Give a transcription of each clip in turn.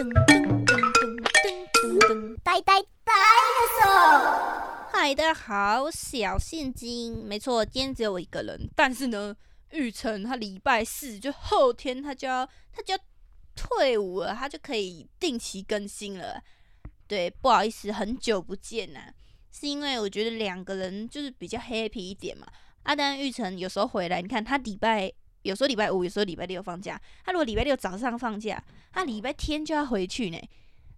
噔噔噔噔噔噔噔，呆呆呆的手。嗨，大家好，小现金，没错，今天只有我一个人，但是呢，玉成他礼拜四就后天他就要他就要退伍了，他就可以定期更新了。对，不好意思，很久不见呐，是因为我觉得两个人就是比较 happy 一点嘛。阿丹玉成有时候回来，你看他礼拜有时候礼拜五，有时候礼拜六放假。他如果礼拜六早上放假，他礼拜天就要回去呢。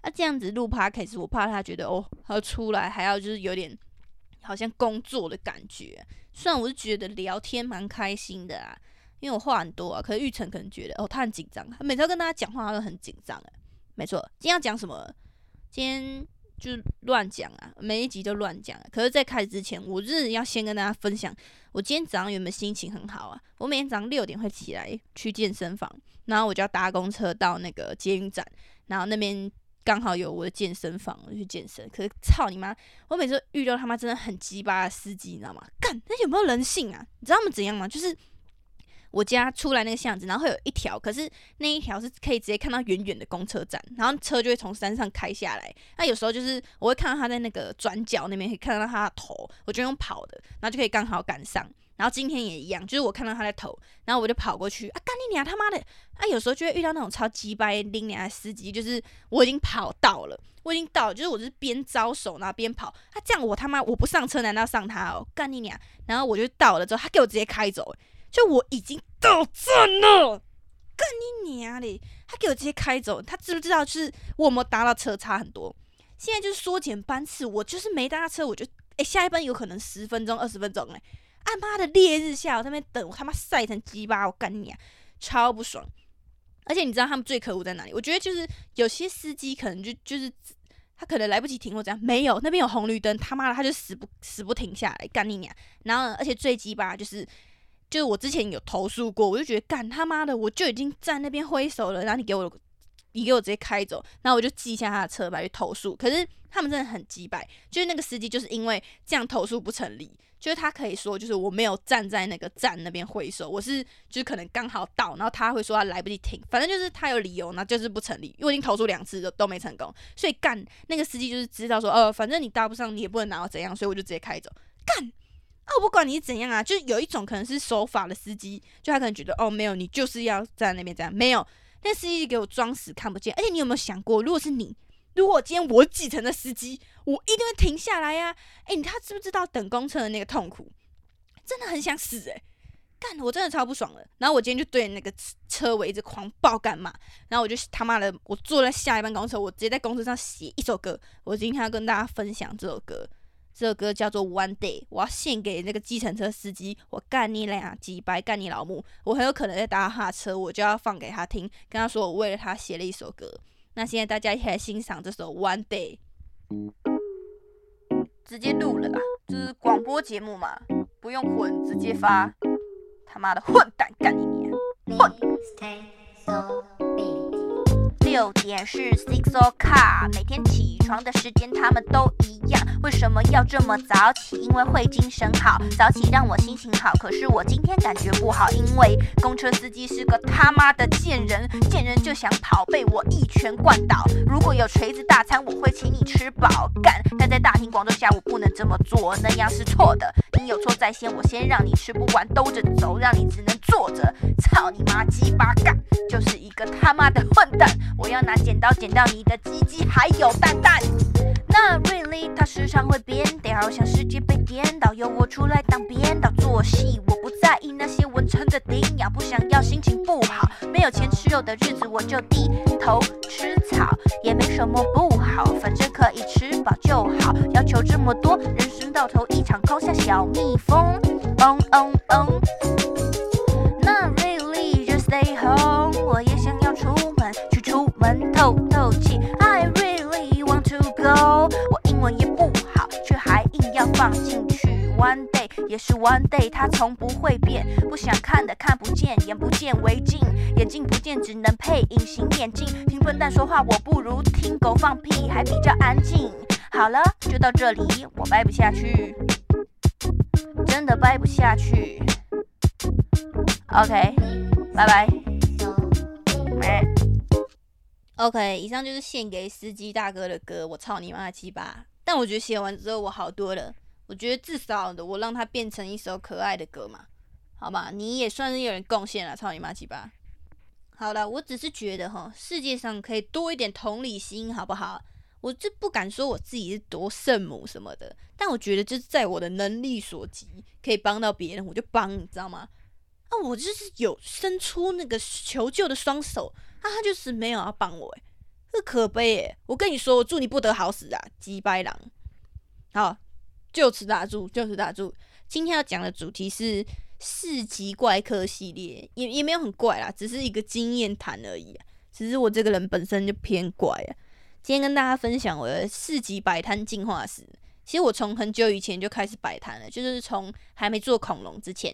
那这样子录 podcast，我怕他觉得哦，他出来还要就是有点好像工作的感觉。虽然我是觉得聊天蛮开心的啊，因为我话很多啊。可是玉成可能觉得哦，他很紧张，他每次要跟大家讲话他都很紧张哎。没错，今天要讲什么？今天。就乱讲啊，每一集都乱讲。可是，在开始之前，我就是要先跟大家分享，我今天早上原本心情很好啊。我每天早上六点会起来去健身房，然后我就要搭公车到那个捷运站，然后那边刚好有我的健身房，我去健身。可是操你妈！我每次遇到他妈真的很鸡巴的司机，你知道吗？干，那有没有人性啊？你知道他们怎样吗？就是。我家出来那个巷子，然后会有一条，可是那一条是可以直接看到远远的公车站，然后车就会从山上开下来。那有时候就是我会看到他在那个转角那边，可以看到他的头，我就用跑的，然后就可以刚好赶上。然后今天也一样，就是我看到他的头，然后我就跑过去啊，干你娘他妈的！啊，有时候就会遇到那种超鸡掰拎娘的司机，就是我已经跑到了，我已经到了，就是我是边招手然后边跑，他这样我他妈我不上车难道上他哦？干你娘！然后我就到了之后，他给我直接开走。就我已经到站了，干你娘嘞！他给我直接开走，他知不知道？就是我有没有搭到车差很多？现在就是缩减班次，我就是没搭车，我就哎下一班有可能十分钟、二十分钟哎！按妈的烈日下我在那边等，我他妈晒成鸡巴，我干你娘，超不爽！而且你知道他们最可恶在哪里？我觉得就是有些司机可能就就是他可能来不及停或怎样，没有那边有红绿灯，他妈的他就死不死不停下来，干你娘！然后而且最鸡巴就是。就是我之前有投诉过，我就觉得干他妈的，我就已经在那边挥手了，然后你给我，你给我直接开走，然后我就记下他的车牌去投诉。可是他们真的很鸡掰，就是那个司机就是因为这样投诉不成立，就是他可以说就是我没有站在那个站那边挥手，我是就是可能刚好到，然后他会说他来不及停，反正就是他有理由，那就是不成立。因为我已经投诉两次都都没成功，所以干那个司机就是知道说，呃，反正你搭不上，你也不能拿到怎样，所以我就直接开走，干。啊，不管你是怎样啊，就有一种可能是守法的司机，就他可能觉得哦，没有，你就是要在那边这样，没有，那司机给我装死看不见。而且你有没有想过，如果是你，如果今天我继承的司机，我一定会停下来呀。哎，他知不知道等公车的那个痛苦？真的很想死哎，干，我真的超不爽了。然后我今天就对那个车尾一直狂暴干嘛，然后我就他妈的，我坐在下一班公车，我直接在公车上写一首歌，我今天要跟大家分享这首歌。这首歌叫做《One Day》，我要献给那个计程车司机。我干你俩几百，干你老母！我很有可能在搭他的车，我就要放给他听，跟他说我为了他写了一首歌。那现在大家一起来欣赏这首《One Day》，直接录了啦，这是广播节目嘛，不用混，直接发。他妈的混蛋，干你娘！混！六点是 six o'clock，每天起床的时间他们都一样，为什么要这么早起？因为会精神好，早起让我心情好。可是我今天感觉不好，因为公车司机是个他妈的贱人，见人就想跑，被我一拳灌倒。如果有锤子大餐，我会请你吃饱。干，但在大庭广众下我不能这么做，那样是错的。你有错在先，我先让你吃不完兜着走，让你只能坐着。操你妈鸡巴干，就是一个他妈的混蛋。我要拿剪刀剪掉你的鸡鸡，还有蛋蛋。那 really，它时常会变调，像世界被颠倒，由我出来当编导做戏。我不在意那些文臣的顶咬不想要心情不好。没有钱吃肉的日子，我就低头吃草，也没什么不好，反正可以吃饱就好。要求这么多，人生到头一场空，像小蜜蜂。嗡嗡嗡。也是 one day，它从不会变。不想看的看不见，眼不见为净，眼睛不见只能配隐形眼镜。听笨蛋说话，我不如听狗放屁，还比较安静。好了，就到这里，我掰不下去，真的掰不下去。OK，拜拜。OK，以上就是献给司机大哥的歌，我操你妈鸡巴！但我觉得写完之后我好多了，我觉得至少的我让它变成一首可爱的歌嘛，好吧？你也算是有人贡献了，操你妈鸡巴！好了，我只是觉得哈，世界上可以多一点同理心，好不好？我这不敢说我自己是多圣母什么的，但我觉得就是在我的能力所及，可以帮到别人，我就帮，你知道吗？啊，我就是有伸出那个求救的双手，啊，他就是没有要帮我，诶，这可悲诶，我跟你说，我祝你不得好死啊，鸡掰狼！好，就此打住，就此打住。今天要讲的主题是四级怪客系列，也也没有很怪啦，只是一个经验谈而已。只是我这个人本身就偏怪啊。今天跟大家分享我的四级摆摊进化史。其实我从很久以前就开始摆摊了，就是从还没做恐龙之前，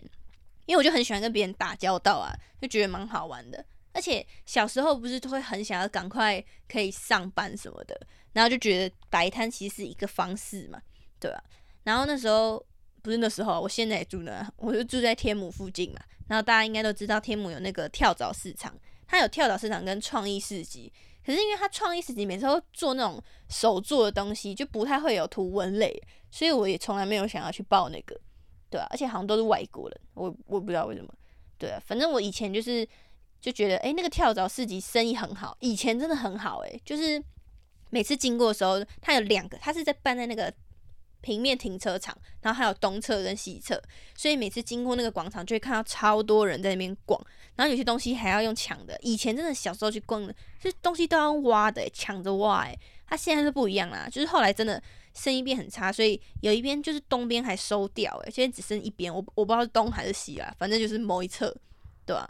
因为我就很喜欢跟别人打交道啊，就觉得蛮好玩的。而且小时候不是都会很想要赶快可以上班什么的，然后就觉得摆摊其实是一个方式嘛，对吧？然后那时候不是那时候，我现在也住那，我就住在天母附近嘛。然后大家应该都知道天母有那个跳蚤市场，它有跳蚤市场跟创意市集。可是因为它创意市集每次都做那种手做的东西，就不太会有图文类，所以我也从来没有想要去报那个，对啊，而且好像都是外国人，我我不知道为什么，对啊，反正我以前就是就觉得，哎，那个跳蚤市集生意很好，以前真的很好，哎，就是每次经过的时候，它有两个，它是在办在那个。平面停车场，然后还有东侧跟西侧，所以每次经过那个广场，就会看到超多人在那边逛。然后有些东西还要用抢的，以前真的小时候去逛的，这东西都要挖的，抢着挖。哎，它现在是不一样啦，就是后来真的生意变很差，所以有一边就是东边还收掉，哎，现在只剩一边，我我不知道是东还是西啦，反正就是某一侧，对吧？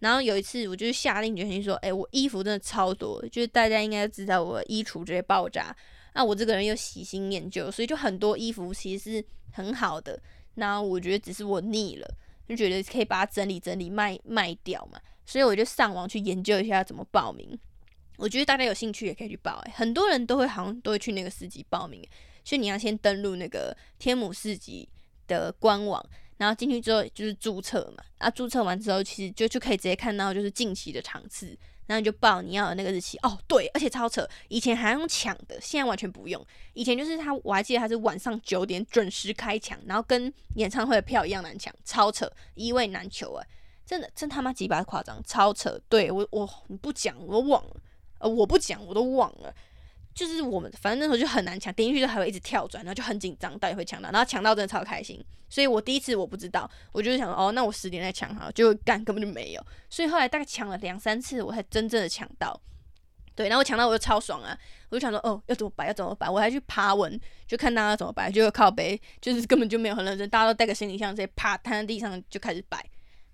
然后有一次，我就下定决心说，哎，我衣服真的超多，就是大家应该知道我衣橱直接爆炸。那我这个人又喜新厌旧，所以就很多衣服其实是很好的。那我觉得只是我腻了，就觉得可以把它整理整理卖卖掉嘛。所以我就上网去研究一下怎么报名。我觉得大家有兴趣也可以去报，诶，很多人都会好像都会去那个市集报名。所以你要先登录那个天母市集的官网，然后进去之后就是注册嘛。啊，注册完之后其实就就可以直接看到就是近期的场次。然后你就报你要的那个日期哦，对，而且超扯，以前还用抢的，现在完全不用。以前就是他，我还记得他是晚上九点准时开抢，然后跟演唱会的票一样难抢，超扯，一位难求啊，真的真他妈几百夸张，超扯。对我我你不讲我都忘了，呃我不讲我都忘了。就是我们，反正那时候就很难抢，点进去就还会一直跳转，然后就很紧张，到底会抢到，然后抢到真的超开心。所以我第一次我不知道，我就是想，哦，那我十点再抢好，就干根本就没有。所以后来大概抢了两三次，我才真正的抢到。对，然后我抢到我就超爽啊！我就想说，哦，要怎么摆，要怎么摆，我还去爬文，就看大家怎么摆，就靠背，就是根本就没有很认真，大家都带个行李箱直接趴摊在地上就开始摆，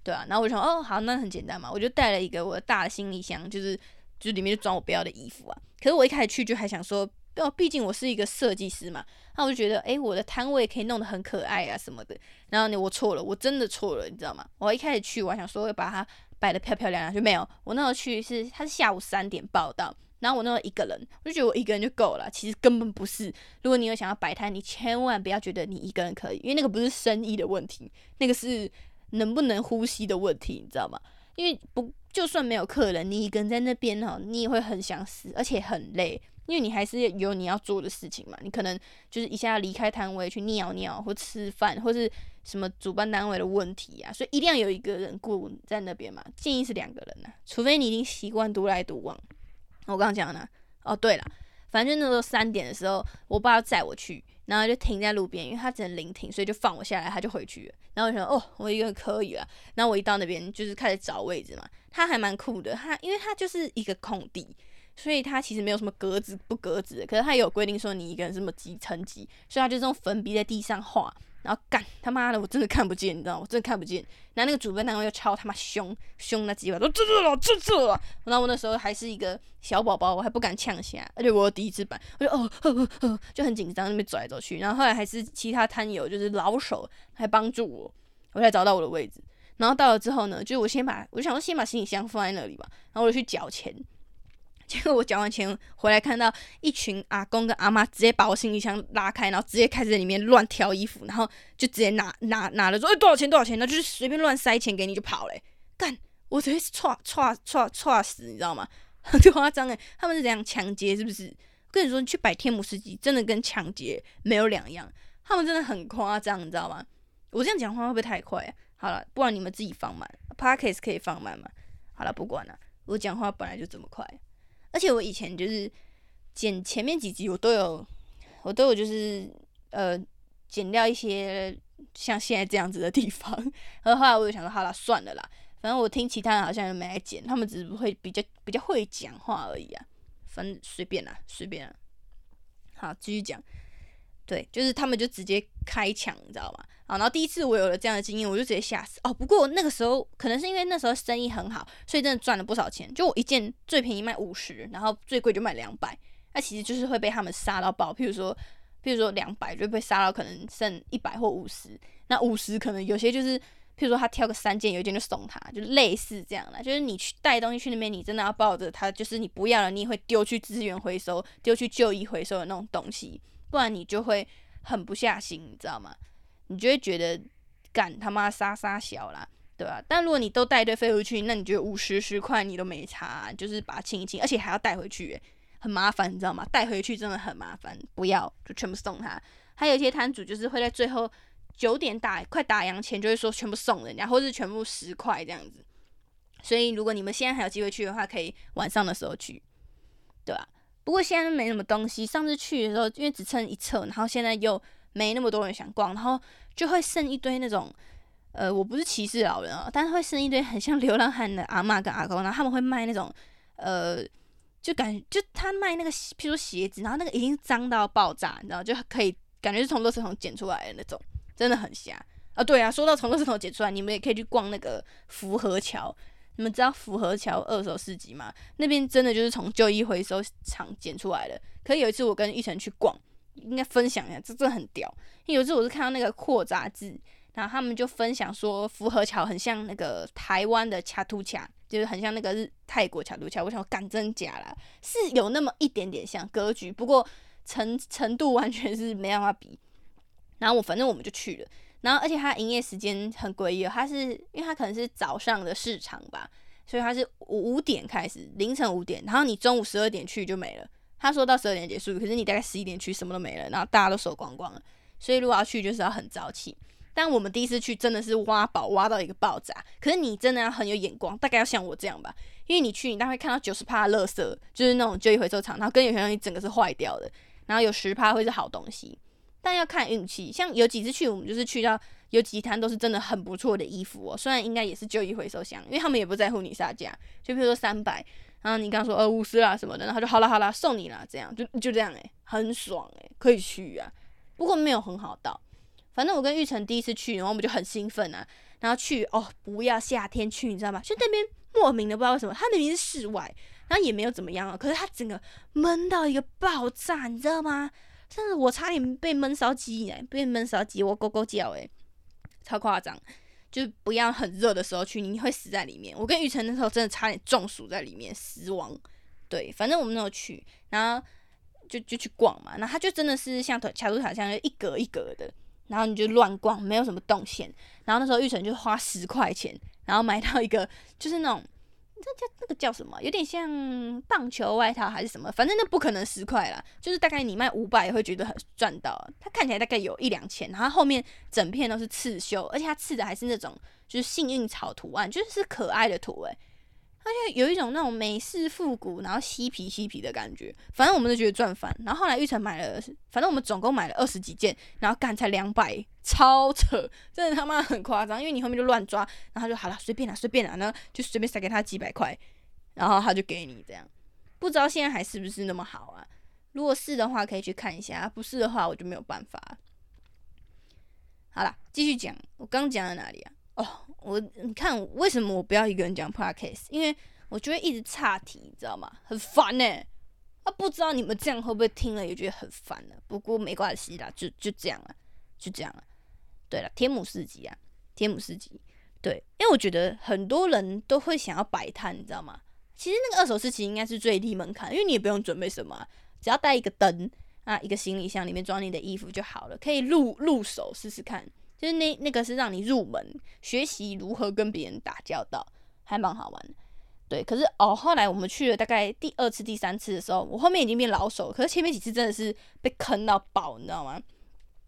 对啊，然后我就想，哦，好，那很简单嘛，我就带了一个我的大的行李箱，就是。就里面就装我不要的衣服啊！可是我一开始去就还想说，哦，毕竟我是一个设计师嘛，那我就觉得，诶，我的摊位可以弄得很可爱啊什么的。然后呢，我错了，我真的错了，你知道吗？我一开始去，我还想说会把它摆得漂漂亮亮，就没有。我那时候去是，他是下午三点报到，然后我那时候一个人，我就觉得我一个人就够了。其实根本不是，如果你有想要摆摊，你千万不要觉得你一个人可以，因为那个不是生意的问题，那个是能不能呼吸的问题，你知道吗？因为不。就算没有客人，你一个人在那边哈，你也会很想死，而且很累，因为你还是有你要做的事情嘛。你可能就是一下离开摊位去尿尿或吃饭，或是什么主办单位的问题啊，所以一定要有一个人顾在那边嘛。建议是两个人呐，除非你已经习惯独来独往。我刚刚讲了哦，对了，反正那时候三点的时候，我爸要载我去。然后就停在路边，因为他只能临停，所以就放我下来，他就回去了。然后我想，哦，我一个人可以了。然后我一到那边，就是开始找位置嘛。他还蛮酷的，他因为他就是一个空地，所以他其实没有什么格子不格子的。可是他有规定说你一个人什么几层级，所以他就用粉笔在地上画。然后干他妈的，我真的看不见，你知道吗？我真的看不见。然后那个主办单位又超他妈凶，凶那几把，都这这了，这这了。然后我那时候还是一个小宝宝，我还不敢呛下，而且我第一次办，我就哦呵呵呵，就很紧张，那边走来走去。然后后来还是其他摊友就是老手还帮助我，我才找到我的位置。然后到了之后呢，就是我先把，我就想说先把行李箱放在那里吧，然后我就去缴钱。结果我交完钱回来，看到一群阿公跟阿妈直接把我行李箱拉开，然后直接开始在里面乱挑衣服，然后就直接拿拿拿了说：“哎，多少钱？多少钱？”那就是随便乱塞钱给你就跑嘞。干，我直接唰唰唰唰死，你知道吗？很夸张诶，他们是怎样抢劫？是不是？跟你说，你去摆天母司机，真的跟抢劫没有两样。他们真的很夸张，你知道吗？我这样讲话会不会太快？好了，不然你们自己放慢 p a r k a s 可以放慢吗？好了，不管了，我讲话本来就这么快。而且我以前就是剪前面几集，我都有，我都有就是呃剪掉一些像现在这样子的地方。然后后来我就想说，好了，算了啦，反正我听其他人好像也没来剪，他们只是会比较比较会讲话而已啊。反正随便啦，随便啦。好，继续讲。对，就是他们就直接开抢，你知道吗？啊，然后第一次我有了这样的经验，我就直接吓死哦。不过那个时候可能是因为那时候生意很好，所以真的赚了不少钱。就我一件最便宜卖五十，然后最贵就卖两百，那其实就是会被他们杀到爆。譬如说，譬如说两百就被杀到可能剩一百或五十，那五十可能有些就是。譬如说他挑个三件，有一件就送他，就类似这样的。就是你去带东西去那边，你真的要抱着他，就是你不要了，你也会丢去资源回收、丢去旧衣回收的那种东西，不然你就会狠不下心，你知道吗？你就会觉得干他妈杀杀小啦，对吧？但如果你都带一堆废物去，那你觉得五十十块你都没差，就是把它清一清，而且还要带回去，很麻烦，你知道吗？带回去真的很麻烦，不要就全部送他。还有一些摊主就是会在最后。九点打快打烊前就会说全部送人家，或是全部十块这样子。所以如果你们现在还有机会去的话，可以晚上的时候去，不过现在没什么东西。上次去的时候，因为只剩一侧，然后现在又没那么多人想逛，然后就会剩一堆那种，呃，我不是歧视老人啊，但是会剩一堆很像流浪汉的阿妈跟阿公，然后他们会卖那种，呃，就感觉就他卖那个，譬如说鞋子，然后那个已经脏到爆炸，你知道，就可以感觉是从垃圾桶捡出来的那种。真的很瞎啊！对啊，说到从垃圾桶捡出来，你们也可以去逛那个福和桥。你们知道福和桥二手市集吗？那边真的就是从旧衣回收厂捡出来的。可是有一次我跟玉成去逛，应该分享一下，这真的很屌。有一次我是看到那个扩杂志，然后他们就分享说福和桥很像那个台湾的卡图卡，就是很像那个日泰国卡图卡。我想敢真假啦，是有那么一点点像格局，不过程程度完全是没办法比。然后我反正我们就去了，然后而且它营业时间很诡异，它是因为它可能是早上的市场吧，所以它是五点开始，凌晨五点，然后你中午十二点去就没了。他说到十二点结束，可是你大概十一点去什么都没了，然后大家都收光光了。所以如果要去就是要很早起。但我们第一次去真的是挖宝挖到一个爆炸，可是你真的要很有眼光，大概要像我这样吧，因为你去你大概看到九十趴的垃圾，就是那种旧衣回收厂，然后跟有些东西整个是坏掉的，然后有十趴会是好东西。但要看运气，像有几次去，我们就是去到有几摊都是真的很不错的衣服哦。虽然应该也是旧衣回收箱，因为他们也不在乎你杀价，就比如说三百，然后你刚说呃五十啦什么的，然后就好了好了送你啦，这样就就这样诶，很爽诶，可以去啊。不过没有很好到，反正我跟玉成第一次去，然后我们就很兴奋啊，然后去哦不要夏天去，你知道吗？就那边莫名的不知道为什么，它明明是室外，然后也没有怎么样啊，可是它整个闷到一个爆炸，你知道吗？甚至我差点被闷烧鸡哎，被闷烧鸡，我咕咕叫诶，超夸张！就不要很热的时候去，你会死在里面。我跟雨辰那时候真的差点中暑在里面死亡。对，反正我们那时候去，然后就就去逛嘛，然后它就真的是像卡路塔像一格一格的，然后你就乱逛，没有什么动线。然后那时候玉成就花十块钱，然后买到一个就是那种。这叫那个叫什么？有点像棒球外套还是什么？反正那不可能十块啦，就是大概你卖五百也会觉得很赚到。它看起来大概有一两千，然后后面整片都是刺绣，而且它刺的还是那种就是幸运草图案，就是可爱的图诶。而且有一种那种美式复古，然后嬉皮嬉皮的感觉，反正我们都觉得赚翻。然后后来玉成买了，反正我们总共买了二十几件，然后干才两百，超扯，真的他妈很夸张。因为你后面就乱抓，然后就好了，随便啦，随便啦，然后就随便塞给他几百块，然后他就给你这样。不知道现在还是不是那么好啊？如果是的话，可以去看一下；不是的话，我就没有办法。好了，继续讲，我刚讲到哪里啊？哦，我你看为什么我不要一个人讲 podcast？因为我觉得一直岔题，你知道吗？很烦呢。啊，不知道你们这样会不会听了也觉得很烦呢？不过没关系啦，就就这样了，就这样了。对了，天母四集啊，天母四集。对，因为我觉得很多人都会想要摆摊，你知道吗？其实那个二手市集应该是最低门槛，因为你也不用准备什么，只要带一个灯啊，一个行李箱里面装你的衣服就好了，可以入入手试试看。就是那那个是让你入门学习如何跟别人打交道，还蛮好玩的。对，可是哦，后来我们去了大概第二次、第三次的时候，我后面已经变老手，可是前面几次真的是被坑到爆，你知道吗？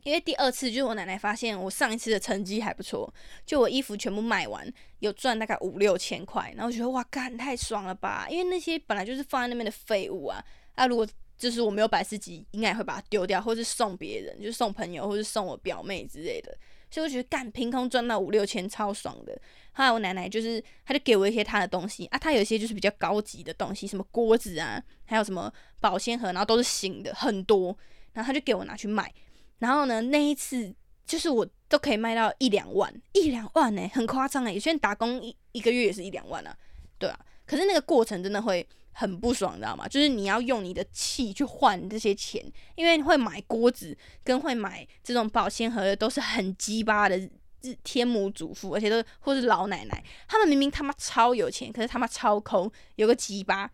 因为第二次就是我奶奶发现我上一次的成绩还不错，就我衣服全部卖完，有赚大概五六千块，然后我觉得哇，干太爽了吧！因为那些本来就是放在那边的废物啊，啊，如果就是我没有摆四级，应该也会把它丢掉，或是送别人，就送朋友，或是送我表妹之类的。所以我觉得干凭空赚到五六千超爽的。后来我奶奶就是，她就给我一些她的东西啊，她有一些就是比较高级的东西，什么锅子啊，还有什么保鲜盒，然后都是新的，很多，然后她就给我拿去卖。然后呢，那一次就是我都可以卖到一两万，一两万呢，很夸张哎！有些人打工一一个月也是一两万啊，对啊。可是那个过程真的会很不爽，知道吗？就是你要用你的气去换这些钱，因为会买锅子跟会买这种保鲜盒的都是很鸡巴的日天母主妇，而且都或是老奶奶，他们明明他妈超有钱，可是他妈超抠，有个鸡巴。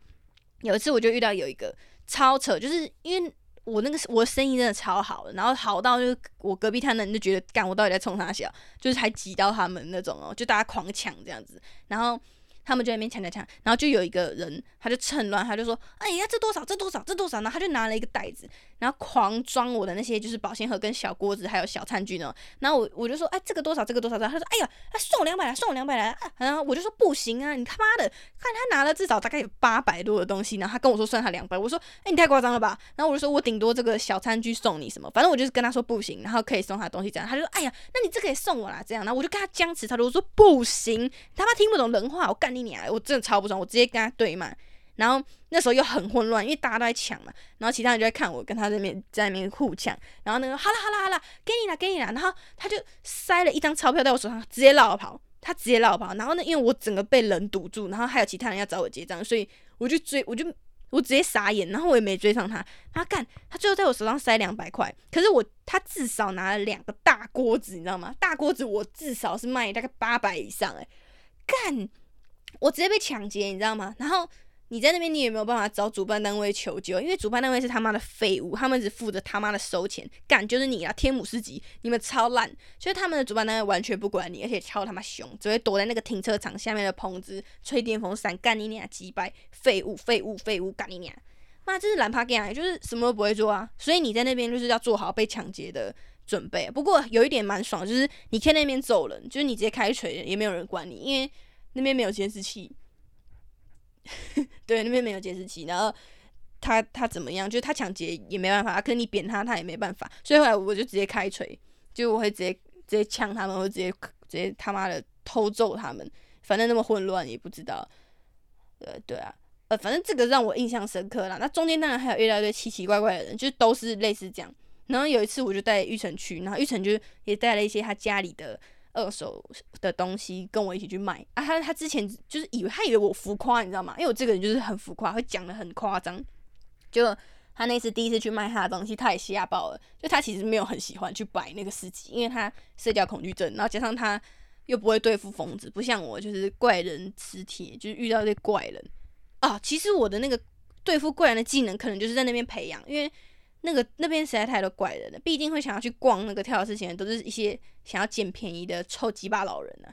有一次我就遇到有一个超扯，就是因为我那个我的生意真的超好的，然后好到就是我隔壁摊的人就觉得干我到底在冲他笑，就是还挤到他们那种哦，就大家狂抢这样子，然后。他们就在那边抢抢抢，然后就有一个人，他就趁乱，他就说：“哎呀，这多少？这多少？这多少？”然后他就拿了一个袋子，然后狂装我的那些就是保鲜盒跟小锅子，还有小餐具呢。然后我我就说：“哎，这个多少？这个多少？”他说：“哎呀，他送我两百来，送我两百来。”然后我就说：“不行啊，你他妈的，看他拿了至少大概有八百多的东西，然后他跟我说算他两百，我说：哎，你太夸张了吧？然后我就说我顶多这个小餐具送你什么，反正我就是跟他说不行，然后可以送他东西这样。他就说：哎呀，那你这个也送我啦，这样。然后我就跟他僵持，他就说不行，他妈听不懂人话，我干你娘！我真的超。不爽，我直接跟他对骂，然后那时候又很混乱，因为大家都在抢嘛，然后其他人就在看我跟他那边在那边互抢，然后那个好了好了好了，给你了给你了，然后他就塞了一张钞票在我手上，直接绕跑，他直接绕跑，然后呢，因为我整个被人堵住，然后还有其他人要找我结账，所以我就追，我就我直接傻眼，然后我也没追上他，他干，他最后在我手上塞两百块，可是我他至少拿了两个大锅子，你知道吗？大锅子我至少是卖大概八百以上，诶，干。我直接被抢劫，你知道吗？然后你在那边，你也没有办法找主办单位求救，因为主办单位是他妈的废物，他们只负责他妈的收钱，干就是你啊！天母市集，你们超烂，所以他们的主办单位完全不管你，而且超他妈凶，只会躲在那个停车场下面的棚子吹电风扇，干你俩几百废物，废物，废物，干你俩！妈，这是懒趴 gay，就是什么都不会做啊！所以你在那边就是要做好被抢劫的准备。不过有一点蛮爽，就是你可以那边走人，就是你直接开锤，也没有人管你，因为。那边没有监视器，对，那边没有监视器。然后他他怎么样？就是他抢劫也没办法，可是你扁他他也没办法。所以后来我就直接开锤，就我会直接直接呛他们，或直接直接他妈的偷揍他们。反正那么混乱也不知道。呃，对啊，呃，反正这个让我印象深刻了。那中间当然还有遇到一堆奇奇怪怪的人，就是都是类似这样。然后有一次我就带玉成去，然后玉成就也带了一些他家里的。二手的东西跟我一起去卖啊！他他之前就是以为他以为我浮夸，你知道吗？因为我这个人就是很浮夸，会讲的很夸张。就他那次第一次去卖他的东西，他也吓爆了。就他其实没有很喜欢去摆那个司机，因为他社交恐惧症，然后加上他又不会对付疯子，不像我就是怪人磁铁，就是遇到这怪人啊。其实我的那个对付怪人的技能，可能就是在那边培养，因为。那个那边实在太多怪人了，毕竟会想要去逛那个跳蚤市场，都是一些想要捡便宜的臭鸡巴老人呢。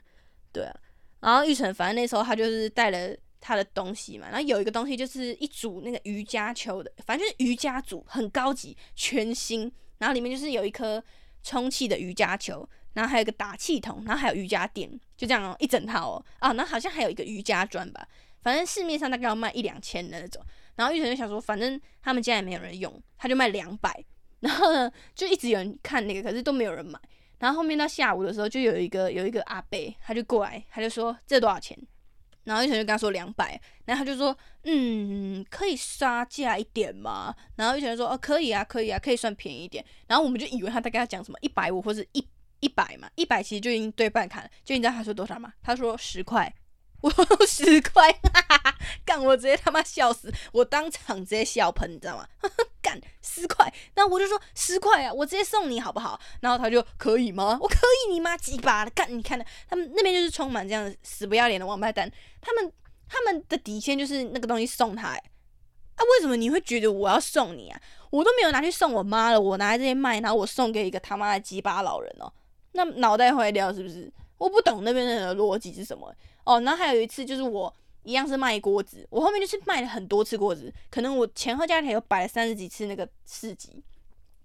对啊，然后玉成反正那时候他就是带了他的东西嘛，然后有一个东西就是一组那个瑜伽球的，反正就是瑜伽组，很高级，全新，然后里面就是有一颗充气的瑜伽球，然后还有一个打气筒，然后还有瑜伽垫，就这样，一整套哦。啊，那好像还有一个瑜伽砖吧，反正市面上大概要卖一两千的那种。然后玉成就想说，反正他们家也没有人用，他就卖两百。然后呢，就一直有人看那个，可是都没有人买。然后后面到下午的时候，就有一个有一个阿伯，他就过来，他就说这多少钱？然后玉成就跟他说两百。然后他就说，嗯，可以杀价一点吗？然后玉成说，哦，可以啊，可以啊，可以算便宜一点。然后我们就以为他在跟他讲什么一百五或者一一百嘛，一百其实就已经对半砍了。就你知道他说多少吗？他说十块。我十块，干！我直接他妈笑死，我当场直接笑喷，你知道吗？干十块，那我就说十块啊，我直接送你好不好？然后他就可以吗？我可以，你妈鸡巴的！干，你看的，他们那边就是充满这样死不要脸的王八蛋，他们他们的底线就是那个东西送他，啊，为什么你会觉得我要送你啊？我都没有拿去送我妈了，我拿来这边卖，然后我送给一个他妈的鸡巴老人哦，那脑袋坏掉是不是？我不懂那边的逻辑是什么。哦，然后还有一次就是我一样是卖锅子，我后面就是卖了很多次锅子，可能我前后加起来有摆了三十几次那个市集。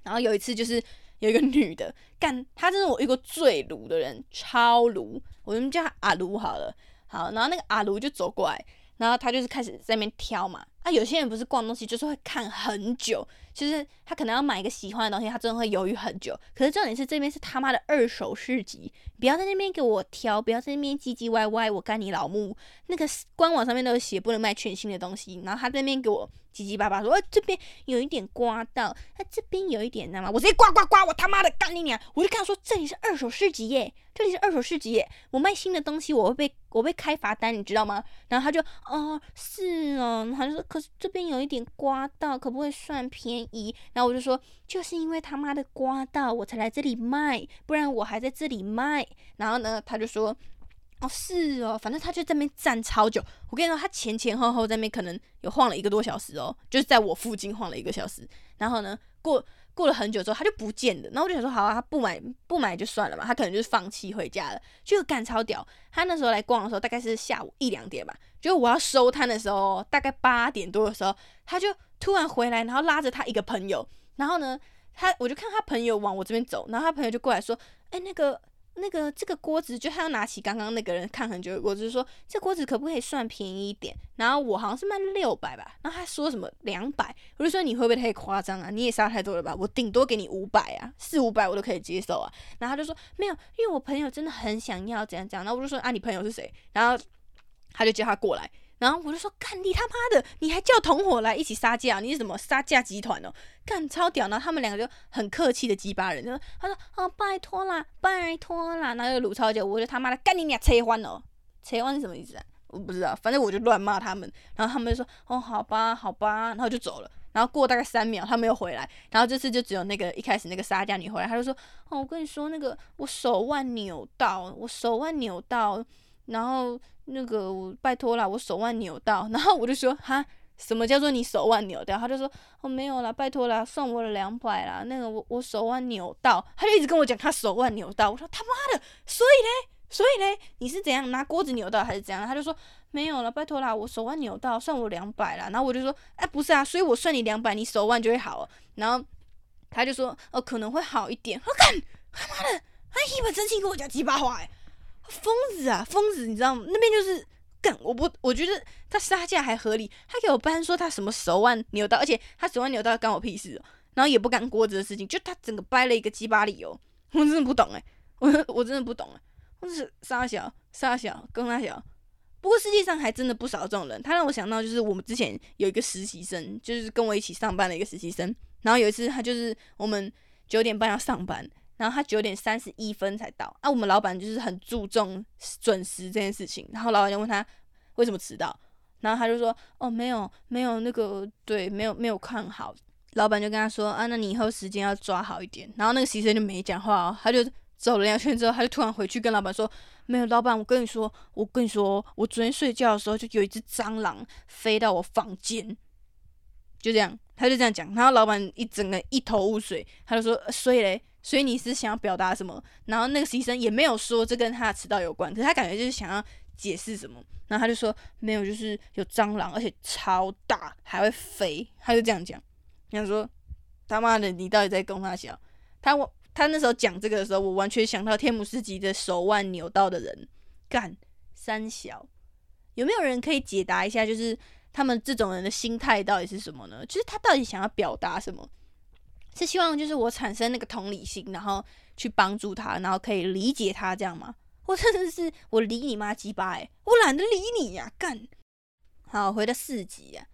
然后有一次就是有一个女的干，她真是我遇过最鲁的人，超鲁，我们叫她阿鲁好了。好，然后那个阿鲁就走过来，然后她就是开始在那边挑嘛。啊，有些人不是逛东西就是会看很久，就是他可能要买一个喜欢的东西，他真的会犹豫很久。可是重点是这边是他妈的二手市集，不要在那边给我挑，不要在那边唧唧歪歪，我干你老母！那个官网上面都有写不能卖全新的东西，然后他在那边给我唧唧巴巴说，这边有一点刮到，他这边有一点，你知道吗？我直接刮刮刮，我他妈的干你娘！我就跟他说，这里是二手市集耶，这里是二手市集耶，我卖新的东西我会被我被开罚单，你知道吗？然后他就，哦，是哦，他就说。可是这边有一点刮到，可不可以算便宜？然后我就说，就是因为他妈的刮到，我才来这里卖，不然我还在这里卖。然后呢，他就说，哦，是哦，反正他就在那边站超久。我跟你说，他前前后后在那边可能有晃了一个多小时哦，就是在我附近晃了一个小时。然后呢，过过了很久之后，他就不见了。然后我就想说，好啊，他不买不买就算了嘛，他可能就是放弃回家了。就干超屌，他那时候来逛的时候，大概是下午一两点吧。就我要收摊的时候，大概八点多的时候，他就突然回来，然后拉着他一个朋友，然后呢，他我就看他朋友往我这边走，然后他朋友就过来说：“哎，那个那个这个锅子，就他要拿起刚刚那个人看很久的锅子，说这锅子可不可以算便宜一点？”然后我好像是卖六百吧，然后他说什么两百，我就说你会不会太夸张啊？你也杀太多了吧？我顶多给你五百啊，四五百我都可以接受啊。然后他就说没有，因为我朋友真的很想要怎样怎样。然后我就说啊，你朋友是谁？然后。他就叫他过来，然后我就说：“干你他妈的，你还叫同伙来一起杀价？你是什么杀价集团哦？干超屌！”然后他们两个就很客气的鸡巴人，就说：“他说哦，拜托啦，拜托啦。”然后就鲁超就，我就他妈的干你俩车欢哦，车欢是什么意思啊？我不知道，反正我就乱骂他们。然后他们就说：“哦，好吧，好吧。”然后就走了。然后过大概三秒，他们又回来。然后这次就只有那个一开始那个杀价女回来，他就说：“哦，我跟你说，那个我手腕扭到，我手腕扭到。”然后那个我拜托啦，我手腕扭到，然后我就说哈，什么叫做你手腕扭掉？他就说哦没有啦，拜托啦，算我两百啦。那个我我手腕扭到，他就一直跟我讲他手腕扭到。我说他妈的，所以嘞，所以嘞，你是怎样拿锅子扭到还是怎样？他就说没有了，拜托啦，我手腕扭到，算我两百啦。然后我就说哎不是啊，所以我算你两百，你手腕就会好。然后他就说哦可能会好一点。我干他妈的，他一本正经跟我讲鸡巴话哎。疯子啊，疯子，你知道吗？那边就是干，我不，我觉得他杀价还合理。他给我搬说他什么手腕扭到，而且他手腕扭到干我屁事哦。然后也不干锅子的事情，就他整个掰了一个鸡巴理由，我真的不懂哎，我我真的不懂哎，我是杀小杀小跟他小。不过世界上还真的不少这种人，他让我想到就是我们之前有一个实习生，就是跟我一起上班的一个实习生。然后有一次他就是我们九点半要上班。然后他九点三十一分才到啊！我们老板就是很注重准时这件事情。然后老板就问他为什么迟到，然后他就说：“哦，没有，没有那个，对，没有没有看好。”老板就跟他说：“啊，那你以后时间要抓好一点。”然后那个实习生就没讲话哦，他就走了两圈之后，他就突然回去跟老板说：“没有，老板，我跟你说，我跟你说，我昨天睡觉的时候就有一只蟑螂飞到我房间。”就这样，他就这样讲。然后老板一整个一头雾水，他就说：“所以嘞。”所以你是想要表达什么？然后那个实习生也没有说这跟他的迟到有关，可是他感觉就是想要解释什么，然后他就说没有，就是有蟑螂，而且超大，还会飞，他就这样讲。想说他妈的，你到底在跟他笑？他我他那时候讲这个的时候，我完全想到天姆斯基的手腕扭到的人，干三小，有没有人可以解答一下？就是他们这种人的心态到底是什么呢？就是他到底想要表达什么？是希望就是我产生那个同理心，然后去帮助他，然后可以理解他这样吗？我真的是我理你妈鸡巴哎，我懒得理你呀，干！好，回到四级啊。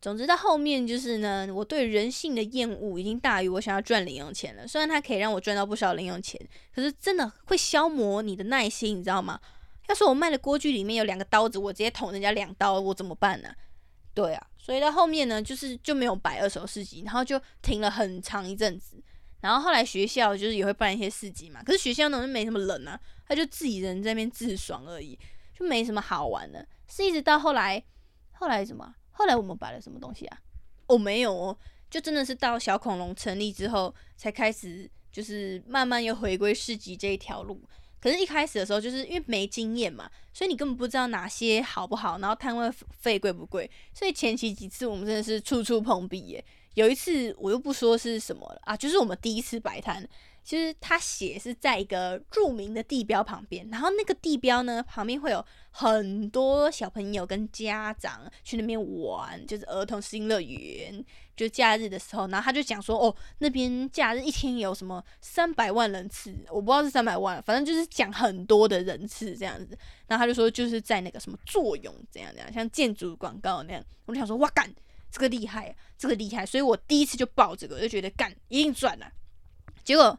总之到后面就是呢，我对人性的厌恶已经大于我想要赚零用钱了。虽然它可以让我赚到不少零用钱，可是真的会消磨你的耐心，你知道吗？要是我卖的锅具里面有两个刀子，我直接捅人家两刀，我怎么办呢？对啊，所以到后面呢，就是就没有摆二手市集，然后就停了很长一阵子。然后后来学校就是也会办一些市集嘛，可是学校呢就没什么人啊，他就自己人在那边自爽而已，就没什么好玩的。是一直到后来，后来什么？后来我们摆了什么东西啊？哦，没有哦，就真的是到小恐龙成立之后，才开始就是慢慢又回归市集这一条路。可是，一开始的时候，就是因为没经验嘛，所以你根本不知道哪些好不好，然后摊位费贵不贵，所以前期几次我们真的是处处碰壁耶。有一次我又不说是什么了啊，就是我们第一次摆摊。其实他写是在一个著名的地标旁边，然后那个地标呢旁边会有很多小朋友跟家长去那边玩，就是儿童新乐园。就假日的时候，然后他就讲说，哦，那边假日一天有什么三百万人次，我不知道是三百万，反正就是讲很多的人次这样子。然后他就说，就是在那个什么作用怎样怎样，像建筑广告那样。我就想说，哇干，这个厉害，这个厉害，所以我第一次就报这个，就觉得干一定赚了。结果。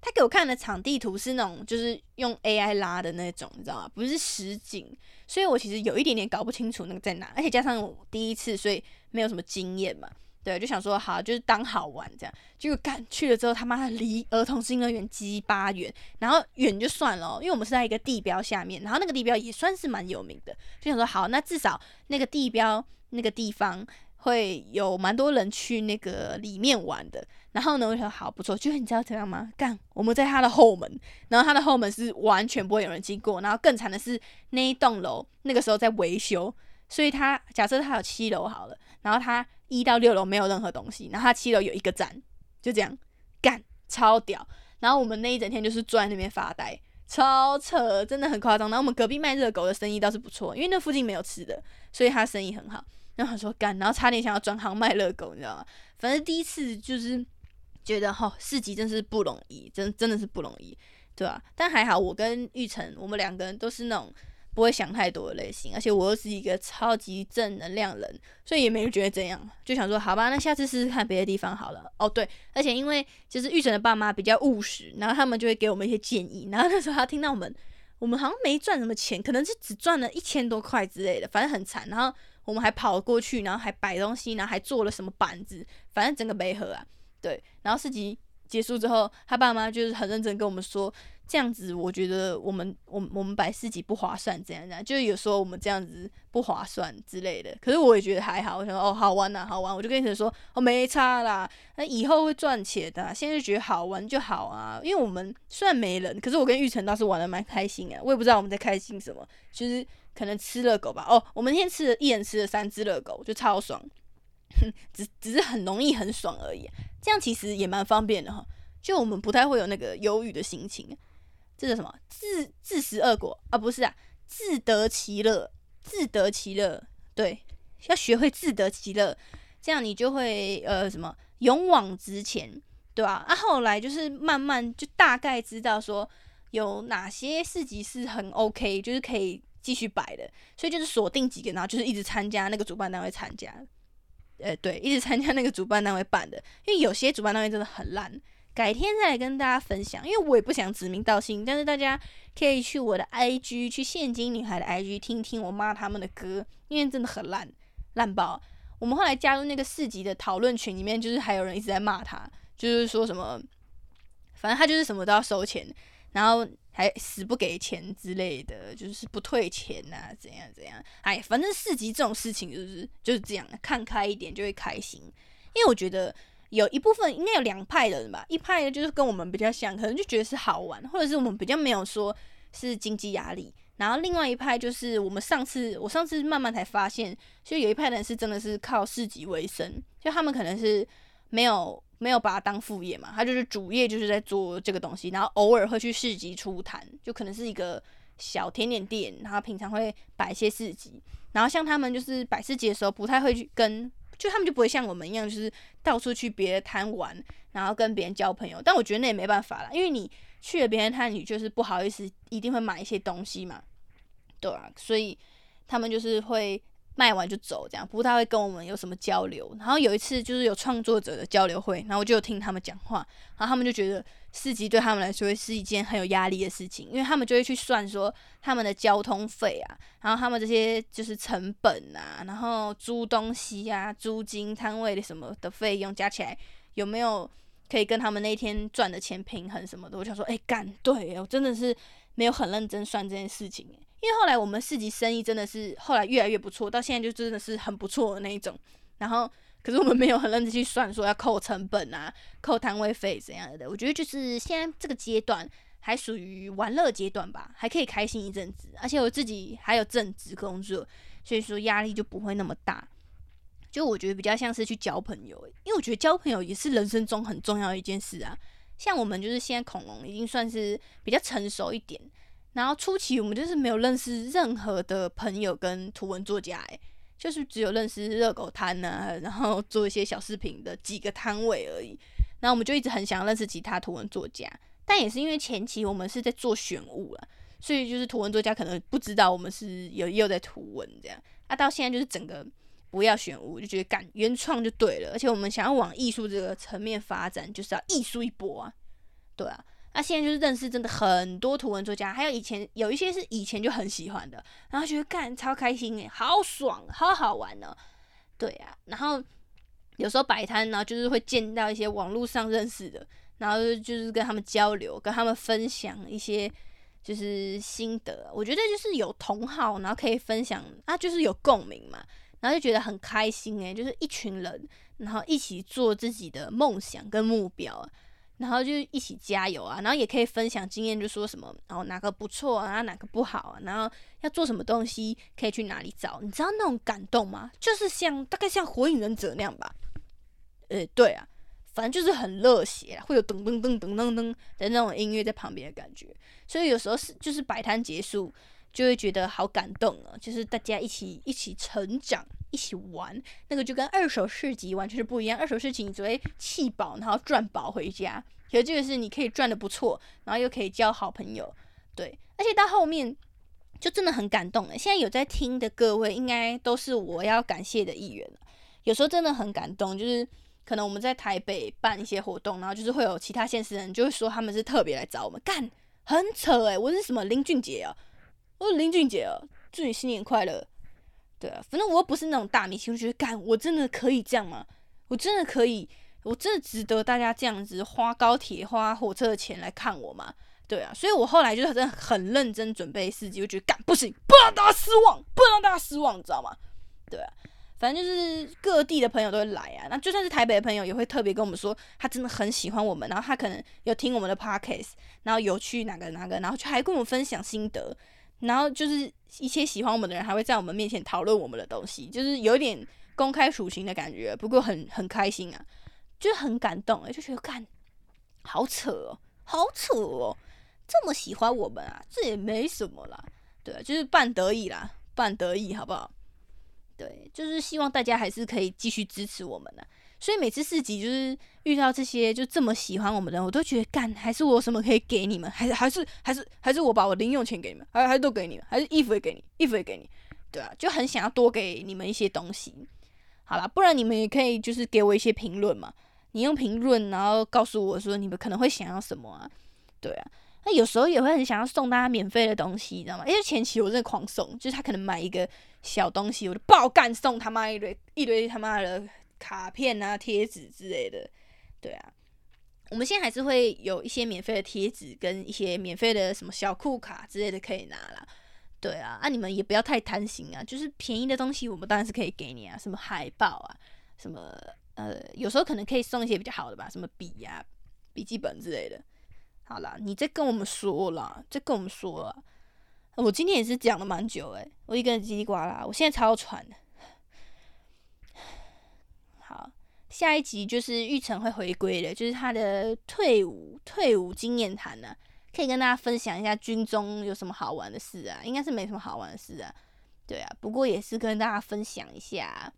他给我看的场地图是那种就是用 AI 拉的那种，你知道吗？不是实景，所以我其实有一点点搞不清楚那个在哪，而且加上我第一次，所以没有什么经验嘛。对，就想说好，就是当好玩这样。结果干去了之后，他妈离儿童新乐园鸡巴远，然后远就算了，因为我们是在一个地标下面，然后那个地标也算是蛮有名的，就想说好，那至少那个地标那个地方。会有蛮多人去那个里面玩的，然后呢，我说好不错，就你知道怎样吗？干，我们在他的后门，然后他的后门是完全不会有人经过，然后更惨的是那一栋楼那个时候在维修，所以他假设他有七楼好了，然后他一到六楼没有任何东西，然后他七楼有一个站，就这样干，超屌。然后我们那一整天就是坐在那边发呆，超扯，真的很夸张。然后我们隔壁卖热狗的生意倒是不错，因为那附近没有吃的，所以他生意很好。然后他说干，然后差点想要转行卖热狗，你知道吗？反正第一次就是觉得哈，市集真是不容易，真真的是不容易，对吧？但还好，我跟玉成，我们两个人都是那种不会想太多的类型，而且我又是一个超级正能量人，所以也没觉得怎样，就想说好吧，那下次试试看别的地方好了。哦，对，而且因为就是玉成的爸妈比较务实，然后他们就会给我们一些建议，然后那时候他听到我们，我们好像没赚什么钱，可能是只赚了一千多块之类的，反正很惨，然后。我们还跑过去，然后还摆东西，然后还做了什么板子，反正整个没合啊。对，然后四级结束之后，他爸妈就是很认真跟我们说，这样子我觉得我们我我们摆四级不划算，这样这样，就是有时候我们这样子不划算之类的。可是我也觉得还好，我想说哦好玩呐，好玩，我就跟你说哦没差啦，那以后会赚钱的，现在就觉得好玩就好啊。因为我们虽然没人，可是我跟玉成倒是玩的蛮开心啊。我也不知道我们在开心什么，就是。可能吃热狗吧，哦，我们那天吃了一人吃了三只热狗，就超爽，哼 只只是很容易很爽而已。这样其实也蛮方便的哈，就我们不太会有那个忧郁的心情。这是什么？自自食恶果啊？不是啊，自得其乐，自得其乐。对，要学会自得其乐，这样你就会呃什么勇往直前，对吧？啊，后来就是慢慢就大概知道说有哪些市集是很 OK，就是可以。继续摆的，所以就是锁定几个，然后就是一直参加那个主办单位参加，呃，对，一直参加那个主办单位办的。因为有些主办单位真的很烂，改天再来跟大家分享。因为我也不想指名道姓，但是大家可以去我的 IG，去现金女孩的 IG 听听我妈他们的歌，因为真的很烂，烂爆。我们后来加入那个四级的讨论群里面，就是还有人一直在骂他，就是说什么，反正他就是什么都要收钱，然后。还死不给钱之类的，就是不退钱呐，怎样怎样？哎，反正四级这种事情就是就是这样，看开一点就会开心。因为我觉得有一部分应该有两派人吧，一派就是跟我们比较像，可能就觉得是好玩，或者是我们比较没有说是经济压力。然后另外一派就是我们上次我上次慢慢才发现，就有一派人是真的是靠四级为生，就他们可能是没有。没有把它当副业嘛，他就是主业就是在做这个东西，然后偶尔会去市集出摊，就可能是一个小甜点店，然后平常会摆一些市集，然后像他们就是摆市集的时候不太会去跟，就他们就不会像我们一样，就是到处去别的摊玩，然后跟别人交朋友。但我觉得那也没办法啦，因为你去了别人摊，你就是不好意思，一定会买一些东西嘛，对啊，所以他们就是会。卖完就走，这样不太会跟我们有什么交流。然后有一次就是有创作者的交流会，然后我就听他们讲话，然后他们就觉得四级对他们来说是一件很有压力的事情，因为他们就会去算说他们的交通费啊，然后他们这些就是成本啊，然后租东西啊、租金、摊位的什么的费用加起来有没有可以跟他们那天赚的钱平衡什么的。我想说，哎，干对，我真的是没有很认真算这件事情。因为后来我们市集生意真的是后来越来越不错，到现在就真的是很不错的那一种。然后，可是我们没有很认真去算，说要扣成本啊，扣摊位费怎样的。我觉得就是现在这个阶段还属于玩乐阶段吧，还可以开心一阵子。而且我自己还有正职工作，所以说压力就不会那么大。就我觉得比较像是去交朋友，因为我觉得交朋友也是人生中很重要的一件事啊。像我们就是现在恐龙已经算是比较成熟一点，然后初期我们就是没有认识任何的朋友跟图文作家，诶，就是只有认识热狗摊呐，然后做一些小视频的几个摊位而已。然后我们就一直很想认识其他图文作家，但也是因为前期我们是在做选物了，所以就是图文作家可能不知道我们是有又在图文这样。啊，到现在就是整个。不要选物，就觉得干原创就对了。而且我们想要往艺术这个层面发展，就是要艺术一波啊，对啊。那现在就是认识真的很多图文作家，还有以前有一些是以前就很喜欢的，然后觉得干超开心诶，好爽，好好玩呢。对啊，然后有时候摆摊，然后就是会见到一些网络上认识的，然后就是跟他们交流，跟他们分享一些就是心得。我觉得就是有同好，然后可以分享啊，就是有共鸣嘛。然后就觉得很开心诶，就是一群人，然后一起做自己的梦想跟目标，然后就一起加油啊，然后也可以分享经验，就说什么然后哪个不错啊，哪个不好啊，然后要做什么东西可以去哪里找，你知道那种感动吗？就是像大概像火影忍者那样吧，呃对啊，反正就是很热血，会有噔噔噔噔噔噔的那种音乐在旁边的感觉，所以有时候是就是摆摊结束。就会觉得好感动啊！就是大家一起一起成长，一起玩，那个就跟二手市集完全是不一样。二手市集你只会气饱，然后赚饱回家，可是这个是你可以赚的不错，然后又可以交好朋友，对。而且到后面就真的很感动了。现在有在听的各位，应该都是我要感谢的一员有时候真的很感动，就是可能我们在台北办一些活动，然后就是会有其他县市人就会说他们是特别来找我们干，很扯诶，我是什么林俊杰啊？我说林俊杰哦，祝你新年快乐。对啊，反正我又不是那种大明星，我觉得干，我真的可以这样吗？我真的可以，我真的值得大家这样子花高铁、花火车的钱来看我吗？对啊，所以我后来就是真的很认真准备四级，我觉得干不行，不能让大家失望，不能让大家失望，你知道吗？对啊，反正就是各地的朋友都会来啊，那就算是台北的朋友也会特别跟我们说，他真的很喜欢我们，然后他可能有听我们的 podcast，然后有去哪个哪个，然后就还跟我们分享心得。然后就是一些喜欢我们的人还会在我们面前讨论我们的东西，就是有点公开属性的感觉。不过很很开心啊，就很感动，就觉得看好扯哦，好扯哦，这么喜欢我们啊，这也没什么啦，对，就是半得意啦，半得意好不好？对，就是希望大家还是可以继续支持我们的。所以每次四级就是遇到这些就这么喜欢我们的，我都觉得干还是我什么可以给你们，还是还是还是还是我把我零用钱给你们，还还都给你们，还是衣服也给你，衣服也给你，对啊，就很想要多给你们一些东西。好啦，不然你们也可以就是给我一些评论嘛，你用评论然后告诉我说你们可能会想要什么啊？对啊，那有时候也会很想要送大家免费的东西，你知道吗？因为前期我真的狂送，就是他可能买一个小东西，我就爆干送他妈一堆一堆他妈的。卡片啊、贴纸之类的，对啊，我们现在还是会有一些免费的贴纸跟一些免费的什么小酷卡之类的可以拿啦。对啊，啊你们也不要太贪心啊，就是便宜的东西我们当然是可以给你啊，什么海报啊，什么呃，有时候可能可以送一些比较好的吧，什么笔呀、笔记本之类的。好啦，你再跟我们说啦，再跟我们说啦。我今天也是讲了蛮久诶，我一个人叽里呱啦，我现在超喘的。好，下一集就是玉成会回归的，就是他的退伍退伍经验谈呢，可以跟大家分享一下军中有什么好玩的事啊？应该是没什么好玩的事啊，对啊，不过也是跟大家分享一下，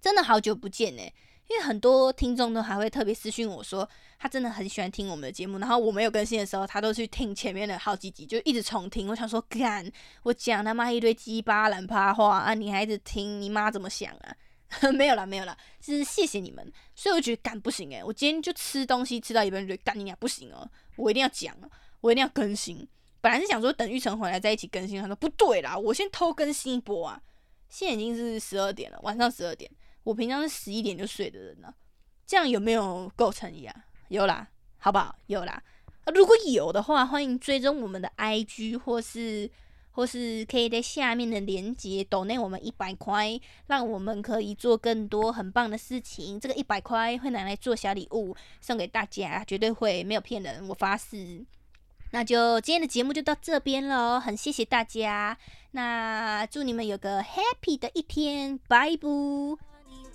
真的好久不见呢，因为很多听众都还会特别私讯我说，他真的很喜欢听我们的节目，然后我没有更新的时候，他都去听前面的好几集，就一直重听。我想说，干，我讲他妈一堆鸡巴烂趴话啊，你还一直听，你妈怎么想啊？没有啦，没有啦，就是谢谢你们。所以我觉得干不行诶，我今天就吃东西吃到一半，觉得干你俩不行哦，我一定要讲，我一定要更新。本来是想说等玉成回来再一起更新，他说不对啦，我先偷更新一波啊。现在已经是十二点了，晚上十二点，我平常是十一点就睡的人呢，这样有没有够诚意啊？有啦，好不好？有啦。如果有的话，欢迎追踪我们的 IG 或是。或是可以在下面的链接抖内我们一百块，让我们可以做更多很棒的事情。这个一百块会拿来做小礼物送给大家，绝对会没有骗人，我发誓。那就今天的节目就到这边喽，很谢谢大家。那祝你们有个 happy 的一天，拜拜。